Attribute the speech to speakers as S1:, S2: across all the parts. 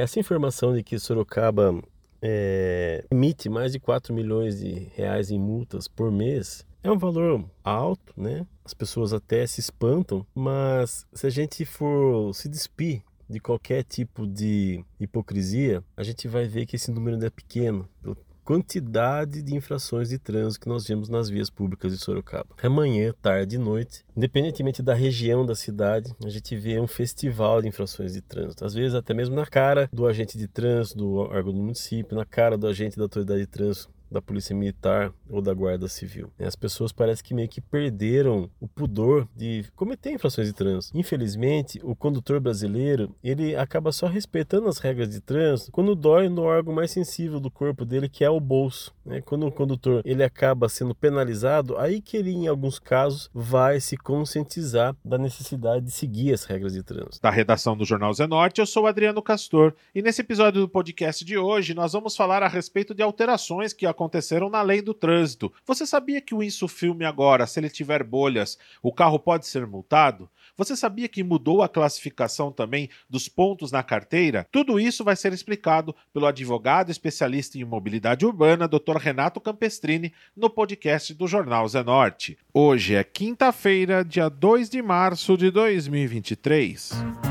S1: Essa informação de que Sorocaba é, emite mais de 4 milhões de reais em multas por mês é um valor alto, né? As pessoas até se espantam, mas se a gente for se despir de qualquer tipo de hipocrisia, a gente vai ver que esse número é pequeno, quantidade de infrações de trânsito que nós vemos nas vias públicas de Sorocaba. É manhã, tarde e noite, independentemente da região da cidade, a gente vê um festival de infrações de trânsito. Às vezes até mesmo na cara do agente de trânsito, do órgão do município, na cara do agente da autoridade de trânsito da polícia militar ou da guarda civil. As pessoas parecem que meio que perderam o pudor de cometer infrações de trânsito. Infelizmente, o condutor brasileiro ele acaba só respeitando as regras de trânsito quando dói no órgão mais sensível do corpo dele, que é o bolso. Né? Quando o condutor ele acaba sendo penalizado, aí que ele, em alguns casos, vai se conscientizar da necessidade de seguir as regras de trânsito.
S2: Da redação do Jornal Zenorte, eu sou Adriano Castor e nesse episódio do podcast de hoje nós vamos falar a respeito de alterações que aconteceram na lei do trânsito. Você sabia que o insufilme agora, se ele tiver bolhas, o carro pode ser multado? Você sabia que mudou a classificação também dos pontos na carteira? Tudo isso vai ser explicado pelo advogado especialista em mobilidade urbana, Dr. Renato Campestrini, no podcast do Jornal Zenorte. Hoje é quinta-feira, dia 2 de março de 2023.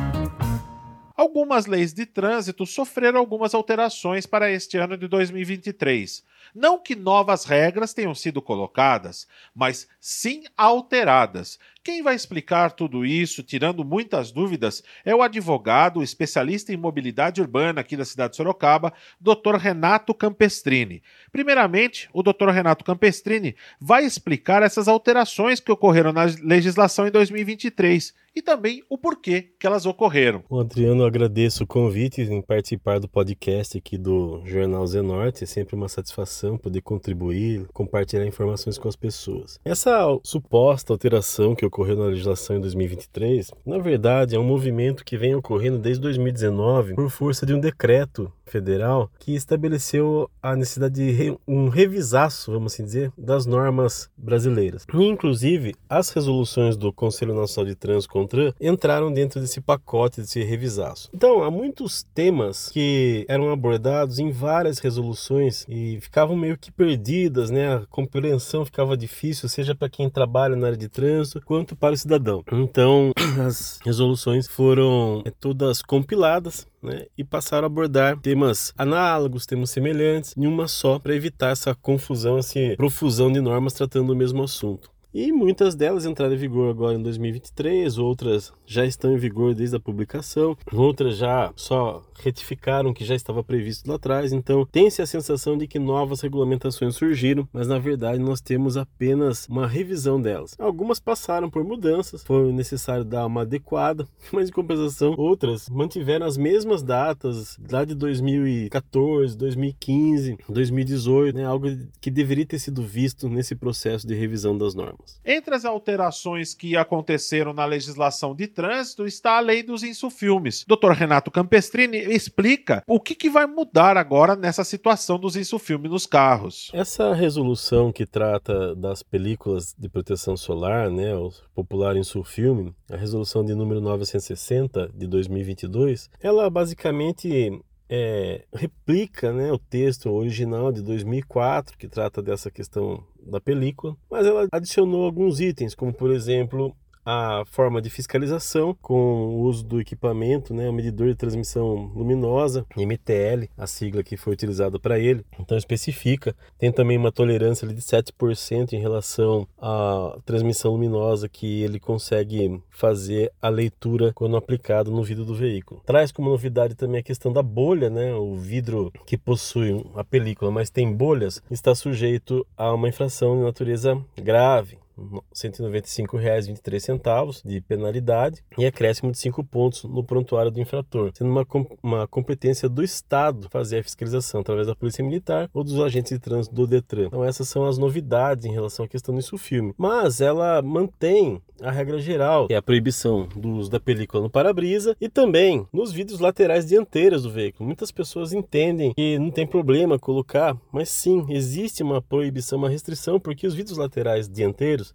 S2: Algumas leis de trânsito sofreram algumas alterações para este ano de 2023. Não que novas regras tenham sido colocadas, mas sim alteradas. Quem vai explicar tudo isso, tirando muitas dúvidas, é o advogado, especialista em mobilidade urbana aqui da cidade de Sorocaba, Dr. Renato Campestrini. Primeiramente, o Dr. Renato Campestrini vai explicar essas alterações que ocorreram na legislação em 2023 e também o porquê que elas ocorreram.
S1: O Adriano, agradeço o convite em participar do podcast aqui do Jornal Zenorte. É sempre uma satisfação poder contribuir, compartilhar informações com as pessoas. Essa suposta alteração que ocorreu na legislação em 2023, na verdade, é um movimento que vem ocorrendo desde 2019 por força de um decreto federal que estabeleceu a necessidade de re, um revisaço, vamos assim dizer, das normas brasileiras. E, inclusive, as resoluções do Conselho Nacional de Trânsito CONTRAN entraram dentro desse pacote, desse revisaço. Então, há muitos temas que eram abordados em várias resoluções e ficavam meio que perdidas, né? A compreensão ficava difícil, seja para quem trabalha na área de trânsito, quanto para o cidadão. Então, as resoluções foram é, todas compiladas né, e passaram a abordar temas análogos, temas semelhantes, em uma só, para evitar essa confusão, essa profusão de normas tratando do mesmo assunto. E muitas delas entraram em vigor agora em 2023, outras já estão em vigor desde a publicação, outras já só retificaram que já estava previsto lá atrás. Então, tem-se a sensação de que novas regulamentações surgiram, mas na verdade nós temos apenas uma revisão delas. Algumas passaram por mudanças, foi necessário dar uma adequada, mas em compensação, outras mantiveram as mesmas datas lá de 2014, 2015, 2018, né, algo que deveria ter sido visto nesse processo de revisão das normas.
S2: Entre as alterações que aconteceram na legislação de trânsito está a lei dos insufilmes. Dr. Renato Campestrini explica o que, que vai mudar agora nessa situação dos insufilmes nos carros.
S1: Essa resolução que trata das películas de proteção solar, né, o popular insufilme, a resolução de número 960 de 2022, ela basicamente é, replica né, o texto original de 2004, que trata dessa questão da película, mas ela adicionou alguns itens, como por exemplo a forma de fiscalização com o uso do equipamento, né, o medidor de transmissão luminosa, MTL, a sigla que foi utilizada para ele. Então especifica, tem também uma tolerância de 7% em relação à transmissão luminosa que ele consegue fazer a leitura quando aplicado no vidro do veículo. Traz como novidade também a questão da bolha, né, o vidro que possui a película, mas tem bolhas, está sujeito a uma infração de natureza grave. R$ 195,23 de penalidade e acréscimo de 5 pontos no prontuário do infrator, sendo uma, uma competência do Estado fazer a fiscalização através da Polícia Militar ou dos agentes de trânsito do Detran. Então essas são as novidades em relação à questão do filme. Mas ela mantém a regra geral, é a proibição do uso da película no para-brisa e também nos vidros laterais dianteiros do veículo. Muitas pessoas entendem que não tem problema colocar, mas sim, existe uma proibição, uma restrição, porque os vidros laterais dianteiros.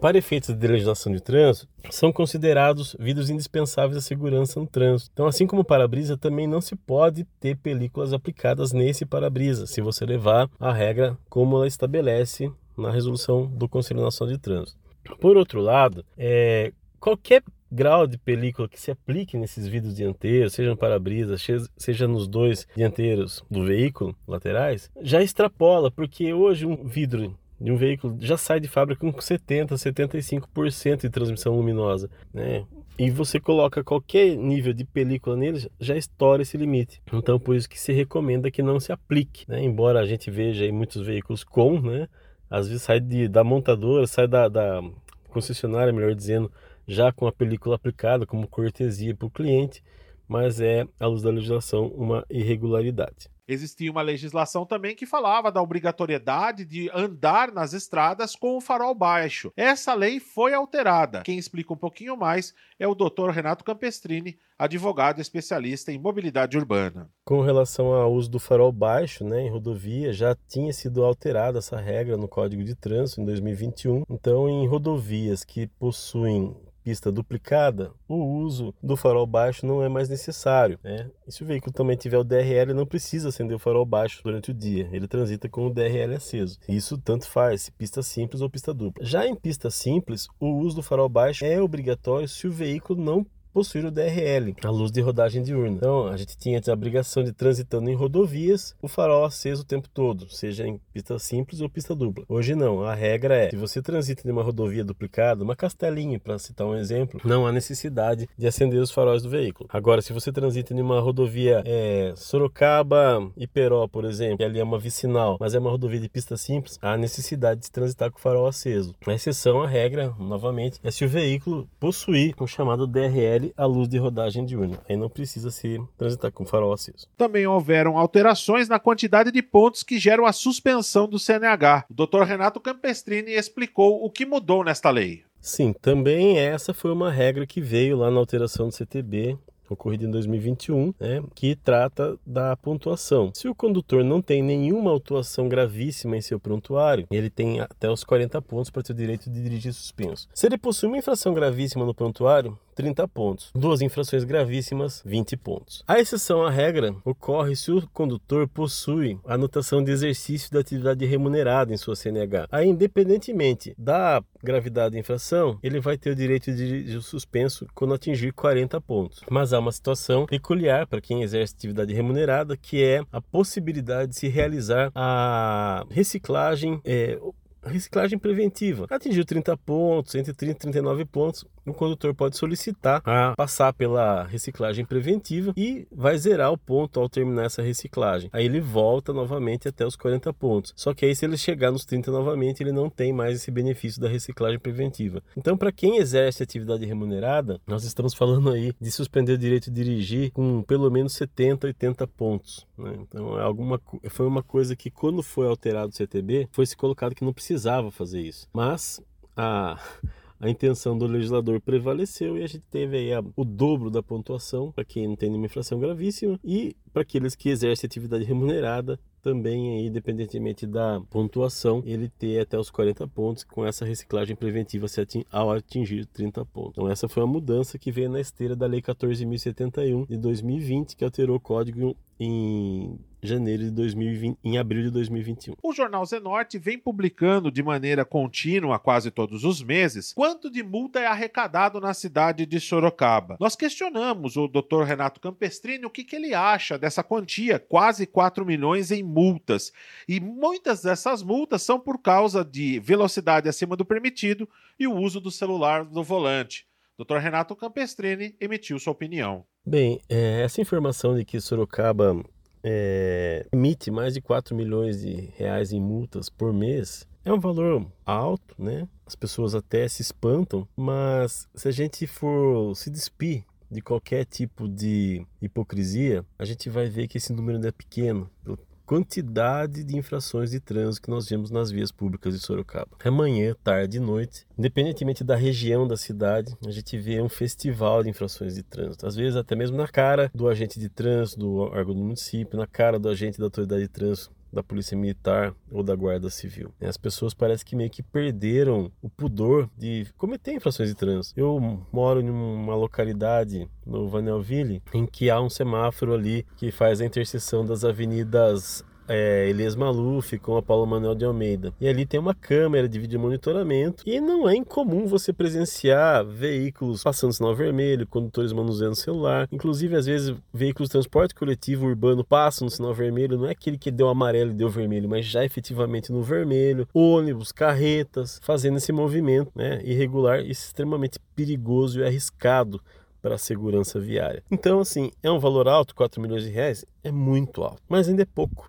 S1: Para efeitos de legislação de trânsito, são considerados vidros indispensáveis à segurança no trânsito. Então, assim como para-brisa, também não se pode ter películas aplicadas nesse para-brisa, se você levar a regra como ela estabelece na resolução do Conselho Nacional de Trânsito. Por outro lado, é, qualquer grau de película que se aplique nesses vidros dianteiros, seja no para-brisa, seja nos dois dianteiros do veículo laterais, já extrapola, porque hoje um vidro de um veículo já sai de fábrica com 70, 75% de transmissão luminosa, né? E você coloca qualquer nível de película nele, já estoura esse limite. Então, por isso que se recomenda que não se aplique, né? Embora a gente veja aí muitos veículos com, né? Às vezes sai de, da montadora, sai da, da concessionária, melhor dizendo, já com a película aplicada como cortesia para o cliente, mas é, à luz da legislação, uma irregularidade.
S2: Existia uma legislação também que falava da obrigatoriedade de andar nas estradas com o farol baixo. Essa lei foi alterada. Quem explica um pouquinho mais é o Dr. Renato Campestrini, advogado especialista em mobilidade urbana.
S1: Com relação ao uso do farol baixo né, em rodovia, já tinha sido alterada essa regra no Código de Trânsito em 2021. Então, em rodovias que possuem pista duplicada, o uso do farol baixo não é mais necessário. Né? E se o veículo também tiver o DRL, não precisa acender o farol baixo durante o dia. Ele transita com o DRL aceso. Isso tanto faz, pista simples ou pista dupla. Já em pista simples, o uso do farol baixo é obrigatório se o veículo não possuir o DRL, a luz de rodagem diurna. Então, a gente tinha a obrigação de transitando em rodovias, o farol aceso o tempo todo, seja em pista simples ou pista dupla. Hoje não, a regra é, se você transita em uma rodovia duplicada, uma castelinha, para citar um exemplo, não há necessidade de acender os faróis do veículo. Agora, se você transita em uma rodovia é, Sorocaba, Iperó, por exemplo, que ali é uma vicinal, mas é uma rodovia de pista simples, há necessidade de transitar com o farol aceso. A exceção, a regra, novamente, é se o veículo possuir o chamado DRL a luz de rodagem diurna. Aí não precisa se transitar com farol aceso.
S2: Também houveram alterações na quantidade de pontos que geram a suspensão do CNH. O Dr. Renato Campestrini explicou o que mudou nesta lei.
S1: Sim, também essa foi uma regra que veio lá na alteração do CTB ocorrido em 2021, né, que trata da pontuação. Se o condutor não tem nenhuma autuação gravíssima em seu prontuário, ele tem até os 40 pontos para ter o direito de dirigir suspenso. Se ele possui uma infração gravíssima no prontuário, 30 pontos. Duas infrações gravíssimas, 20 pontos. A exceção à regra ocorre se o condutor possui anotação de exercício da atividade remunerada em sua CNH. Aí, independentemente da gravidade da infração, ele vai ter o direito de suspenso quando atingir 40 pontos. Mas há uma situação peculiar para quem exerce atividade remunerada, que é a possibilidade de se realizar a reciclagem. É, reciclagem preventiva. Atingiu 30 pontos, entre 30 e 39 pontos, o condutor pode solicitar a passar pela reciclagem preventiva e vai zerar o ponto ao terminar essa reciclagem. Aí ele volta novamente até os 40 pontos. Só que aí se ele chegar nos 30 novamente, ele não tem mais esse benefício da reciclagem preventiva. Então, para quem exerce atividade remunerada, nós estamos falando aí de suspender o direito de dirigir com pelo menos 70, 80 pontos. Né? Então, é alguma, foi uma coisa que quando foi alterado o CTB, foi se colocado que não precisava fazer isso. Mas a a intenção do legislador prevaleceu e a gente teve aí a, o dobro da pontuação para quem não tem nenhuma infração gravíssima e para aqueles que exercem atividade remunerada também, aí, independentemente da pontuação, ele ter até os 40 pontos com essa reciclagem preventiva ao atingir 30 pontos. Então, essa foi a mudança que veio na esteira da Lei 14.071 de 2020, que alterou o código em janeiro de 2020, em abril de 2021.
S2: O jornal Zenorte vem publicando de maneira contínua, quase todos os meses, quanto de multa é arrecadado na cidade de Sorocaba. Nós questionamos o Dr. Renato Campestrini o que, que ele acha dessa quantia, quase 4 milhões em multas. E muitas dessas multas são por causa de velocidade acima do permitido e o uso do celular no volante. Dr. Renato Campestrini emitiu sua opinião.
S1: Bem, é, essa informação de que Sorocaba é, emite mais de 4 milhões de reais em multas por mês é um valor alto, né? As pessoas até se espantam, mas se a gente for se despir de qualquer tipo de hipocrisia, a gente vai ver que esse número ainda é pequeno quantidade de infrações de trânsito que nós vemos nas vias públicas de Sorocaba. É manhã, tarde e noite, independentemente da região da cidade, a gente vê um festival de infrações de trânsito. Às vezes até mesmo na cara do agente de trânsito, do órgão do município, na cara do agente da autoridade de trânsito da polícia militar ou da guarda civil. As pessoas parecem que meio que perderam o pudor de cometer infrações de trânsito. Eu moro em uma localidade no Vanelville em que há um semáforo ali que faz a interseção das avenidas é, Elias Maluf com a Paulo Manuel de Almeida. E ali tem uma câmera de vídeo monitoramento e não é incomum você presenciar veículos passando sinal vermelho, condutores manuseando celular, inclusive às vezes veículos de transporte coletivo urbano passam no sinal vermelho, não é aquele que deu amarelo e deu vermelho, mas já efetivamente no vermelho, ônibus, carretas, fazendo esse movimento né, irregular e extremamente perigoso e arriscado para a segurança viária. Então, assim, é um valor alto, 4 milhões de reais? É muito alto, mas ainda é pouco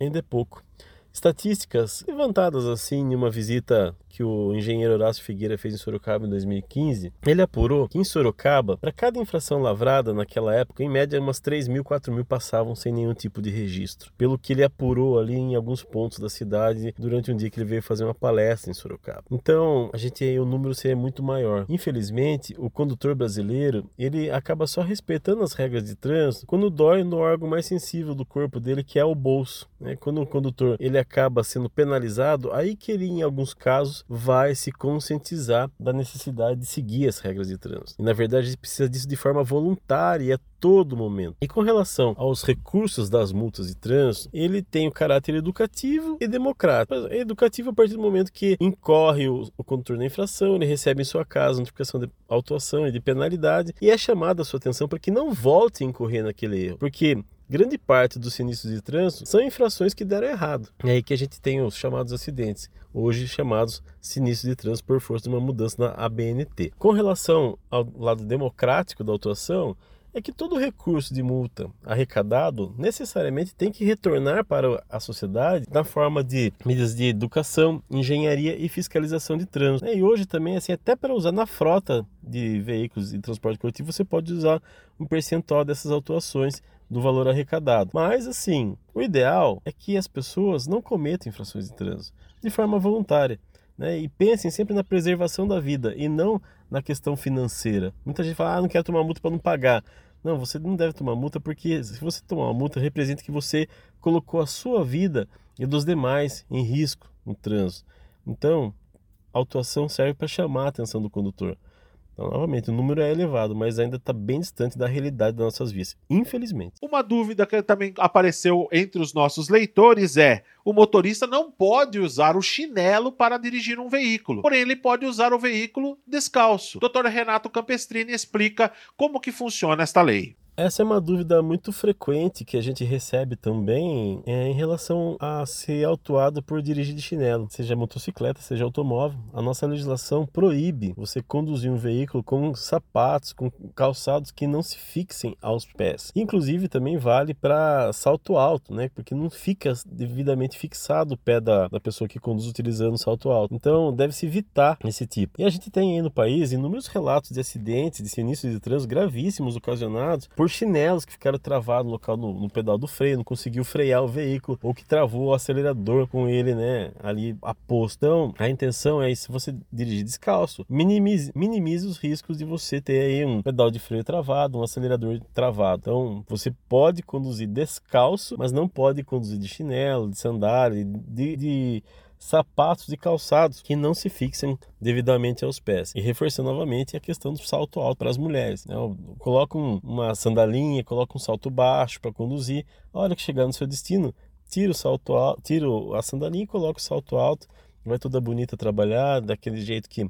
S1: ainda é pouco. Estatísticas levantadas assim em uma visita que o engenheiro Horácio Figueira fez em Sorocaba em 2015, ele apurou que em Sorocaba, para cada infração lavrada naquela época, em média umas 3 mil, 4 mil passavam sem nenhum tipo de registro. Pelo que ele apurou ali em alguns pontos da cidade durante um dia que ele veio fazer uma palestra em Sorocaba. Então, a gente o número seria muito maior. Infelizmente, o condutor brasileiro, ele acaba só respeitando as regras de trânsito quando dói no órgão mais sensível do corpo dele, que é o bolso. Né? Quando o condutor ele acaba sendo penalizado, aí que ele, em alguns casos, vai se conscientizar da necessidade de seguir as regras de trânsito. E na verdade a gente precisa disso de forma voluntária e a todo momento. E com relação aos recursos das multas de trânsito, ele tem o caráter educativo e democrático. É educativo a partir do momento que incorre o, o condutor da infração, ele recebe em sua casa notificação de autuação e de penalidade e é chamada a sua atenção para que não volte a incorrer naquele erro. Porque grande parte dos sinistros de trânsito são infrações que deram errado. É aí que a gente tem os chamados acidentes, hoje chamados sinistros de trânsito por força de uma mudança na ABNT. Com relação ao lado democrático da autuação, é que todo recurso de multa arrecadado necessariamente tem que retornar para a sociedade na forma de medidas de educação, engenharia e fiscalização de trânsito. E hoje também, assim, até para usar na frota de veículos de transporte coletivo, você pode usar um percentual dessas autuações do valor arrecadado. Mas, assim, o ideal é que as pessoas não cometam infrações de trânsito de forma voluntária. Né? E pensem sempre na preservação da vida e não na questão financeira. Muita gente fala, ah, não quero tomar multa para não pagar. Não, você não deve tomar multa porque se você tomar uma multa, representa que você colocou a sua vida e dos demais em risco no trânsito. Então, a autuação serve para chamar a atenção do condutor. Então, novamente, o número é elevado, mas ainda está bem distante da realidade das nossas vias, infelizmente.
S2: Uma dúvida que também apareceu entre os nossos leitores é: o motorista não pode usar o chinelo para dirigir um veículo, porém ele pode usar o veículo descalço. Dr. Renato Campestrini explica como que funciona esta lei.
S1: Essa é uma dúvida muito frequente que a gente recebe também é, em relação a ser autuado por dirigir de chinelo, seja motocicleta, seja automóvel. A nossa legislação proíbe você conduzir um veículo com sapatos, com calçados que não se fixem aos pés. Inclusive também vale para salto alto, né? Porque não fica devidamente fixado o pé da, da pessoa que conduz utilizando salto alto. Então deve-se evitar esse tipo. E a gente tem aí no país inúmeros relatos de acidentes, de sinistros de trânsito gravíssimos ocasionados por chinelos que ficaram travados no local no, no, pedal do freio, não conseguiu frear o veículo, ou que travou o acelerador com ele, né, ali aposto. Então, a intenção é, se você dirigir descalço, minimize, minimize os riscos de você ter aí um pedal de freio travado, um acelerador travado. Então, você pode conduzir descalço, mas não pode conduzir de chinelo, de sandália, de, de sapatos e calçados que não se fixem devidamente aos pés. E reforçando novamente a questão do salto alto para as mulheres. Né? Coloca um, uma sandalinha, coloca um salto baixo para conduzir. A hora que chegar no seu destino, tira o salto alto, tira a sandalinha e coloca o salto alto. Vai toda bonita trabalhar, daquele jeito que,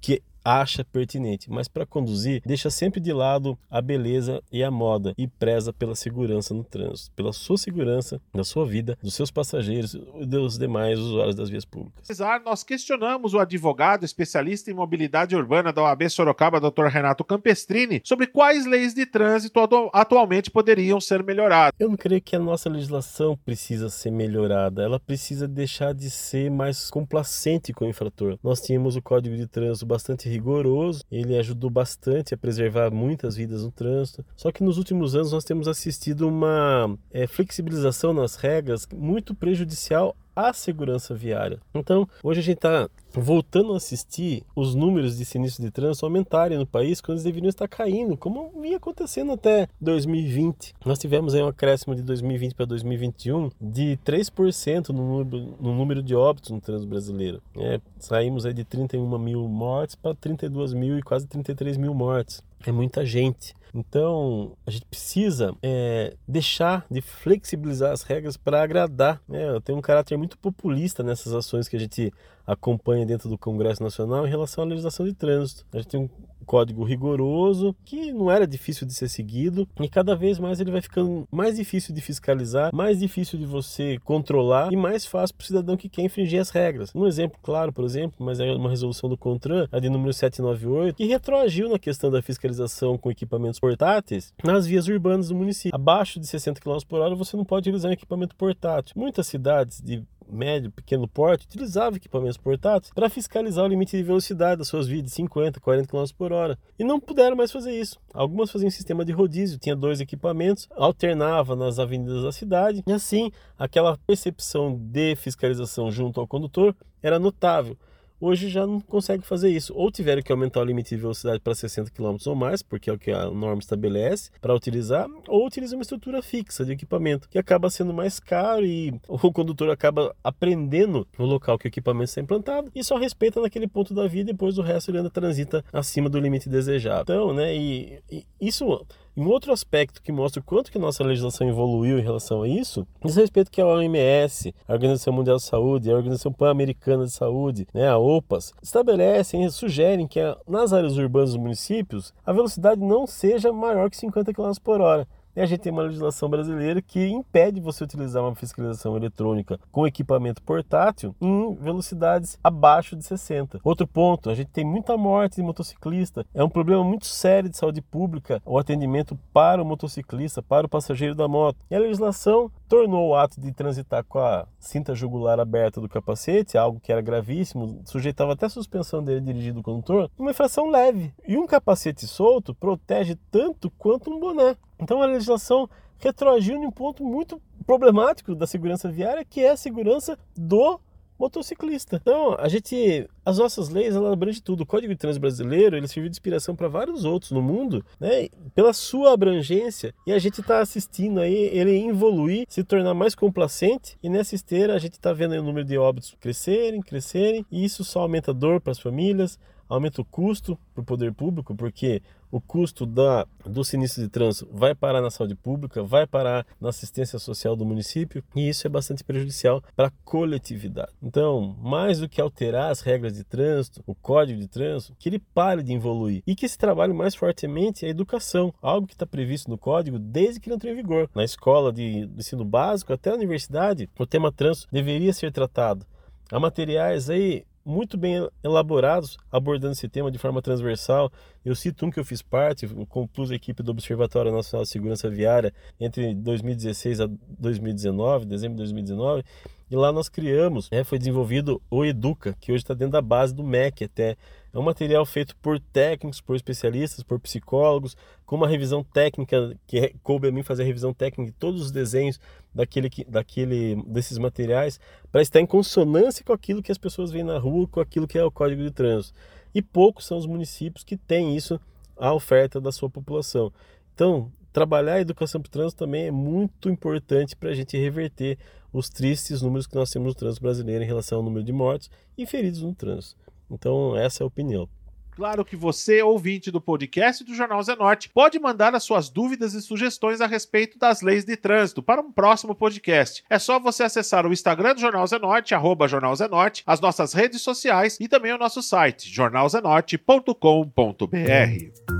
S1: que acha pertinente, mas para conduzir, deixa sempre de lado a beleza e a moda e preza pela segurança no trânsito, pela sua segurança, da sua vida, dos seus passageiros e dos demais usuários das vias públicas.
S2: Nós questionamos o advogado especialista em mobilidade urbana da OAB Sorocaba, Dr. Renato Campestrini, sobre quais leis de trânsito atualmente poderiam ser melhoradas.
S1: Eu não creio que a nossa legislação precisa ser melhorada, ela precisa deixar de ser mais complacente com o infrator. Nós tínhamos o Código de Trânsito bastante rigoroso, ele ajudou bastante a preservar muitas vidas no trânsito. Só que nos últimos anos nós temos assistido uma é, flexibilização nas regras muito prejudicial a segurança viária. Então, hoje a gente está voltando a assistir os números de sinistros de trânsito aumentarem no país quando eles deveriam estar caindo, como vinha acontecendo até 2020. Nós tivemos aí um acréscimo de 2020 para 2021 de 3% no no número de óbitos no trânsito brasileiro. É, saímos aí de 31 mil mortes para 32 mil e quase 33 mil mortes. É muita gente. Então, a gente precisa é, deixar de flexibilizar as regras para agradar. Né? Tem um caráter muito populista nessas ações que a gente acompanha dentro do Congresso Nacional em relação à legislação de trânsito. A gente tem um código rigoroso que não era difícil de ser seguido e cada vez mais ele vai ficando mais difícil de fiscalizar, mais difícil de você controlar e mais fácil para o cidadão que quer infringir as regras. Um exemplo claro, por exemplo, mas é uma resolução do CONTRAN, a de número 798, que retroagiu na questão da fiscalização com equipamentos portáteis nas vias urbanas do município. Abaixo de 60 km por hora você não pode utilizar um equipamento portátil. Muitas cidades de médio, pequeno porte, utilizava equipamentos portáteis para fiscalizar o limite de velocidade das suas vias de 50, 40 km por hora. E não puderam mais fazer isso. Algumas faziam sistema de rodízio, tinha dois equipamentos, alternava nas avenidas da cidade, e assim aquela percepção de fiscalização junto ao condutor era notável hoje já não consegue fazer isso. Ou tiveram que aumentar o limite de velocidade para 60 km ou mais, porque é o que a norma estabelece para utilizar, ou utiliza uma estrutura fixa de equipamento, que acaba sendo mais caro e o condutor acaba aprendendo no local que o equipamento está implantado e só respeita naquele ponto da via e depois o resto ele anda transita acima do limite desejado. Então, né, e, e isso um outro aspecto que mostra o quanto que nossa legislação evoluiu em relação a isso, diz respeito que a OMS, a Organização Mundial de Saúde, a Organização Pan-Americana de Saúde, né, a OPAS, estabelecem e sugerem que nas áreas urbanas dos municípios a velocidade não seja maior que 50 km por hora. E a gente tem uma legislação brasileira que impede você utilizar uma fiscalização eletrônica com equipamento portátil em velocidades abaixo de 60. Outro ponto, a gente tem muita morte de motociclista. É um problema muito sério de saúde pública o atendimento para o motociclista, para o passageiro da moto. E a legislação tornou o ato de transitar com a cinta jugular aberta do capacete, algo que era gravíssimo, sujeitava até a suspensão dele dirigido do condutor, uma infração leve. E um capacete solto protege tanto quanto um boné. Então a legislação retroagiu num ponto muito problemático da segurança viária, que é a segurança do motociclista. Então, a gente, as nossas leis, ela abrange tudo. O Código de Trânsito brasileiro, ele serviu de inspiração para vários outros no mundo, né? Pela sua abrangência, e a gente está assistindo aí ele evoluir, se tornar mais complacente, e nessa esteira a gente está vendo o número de óbitos crescerem, crescerem, e isso só aumenta a dor para as famílias, aumenta o custo para o poder público, porque o custo da, do sinistro de trânsito vai parar na saúde pública, vai parar na assistência social do município e isso é bastante prejudicial para a coletividade. Então, mais do que alterar as regras de trânsito, o código de trânsito, que ele pare de evoluir e que se trabalhe mais fortemente a educação, algo que está previsto no código desde que ele entrou em vigor. Na escola de, de ensino básico até a universidade, o tema trânsito deveria ser tratado. Há materiais aí muito bem elaborados abordando esse tema de forma transversal. Eu cito um que eu fiz parte, compus a equipe do Observatório Nacional de Segurança Viária entre 2016 a 2019, dezembro de 2019, e lá nós criamos, né, foi desenvolvido o Educa, que hoje está dentro da base do MEC até. É um material feito por técnicos, por especialistas, por psicólogos, com uma revisão técnica, que coube a mim fazer a revisão técnica de todos os desenhos daquele, daquele, desses materiais, para estar em consonância com aquilo que as pessoas veem na rua, com aquilo que é o Código de Trânsito. E poucos são os municípios que têm isso à oferta da sua população. Então, trabalhar a educação para o trânsito também é muito importante para a gente reverter os tristes números que nós temos no trânsito brasileiro em relação ao número de mortos e feridos no trânsito. Então, essa é a opinião.
S2: Claro que você, ouvinte do podcast do Jornal Zenorte, pode mandar as suas dúvidas e sugestões a respeito das leis de trânsito para um próximo podcast. É só você acessar o Instagram do Jornal Zenorte, arroba Jornal Zenorte, as nossas redes sociais e também o nosso site, jornalzenorte.com.br.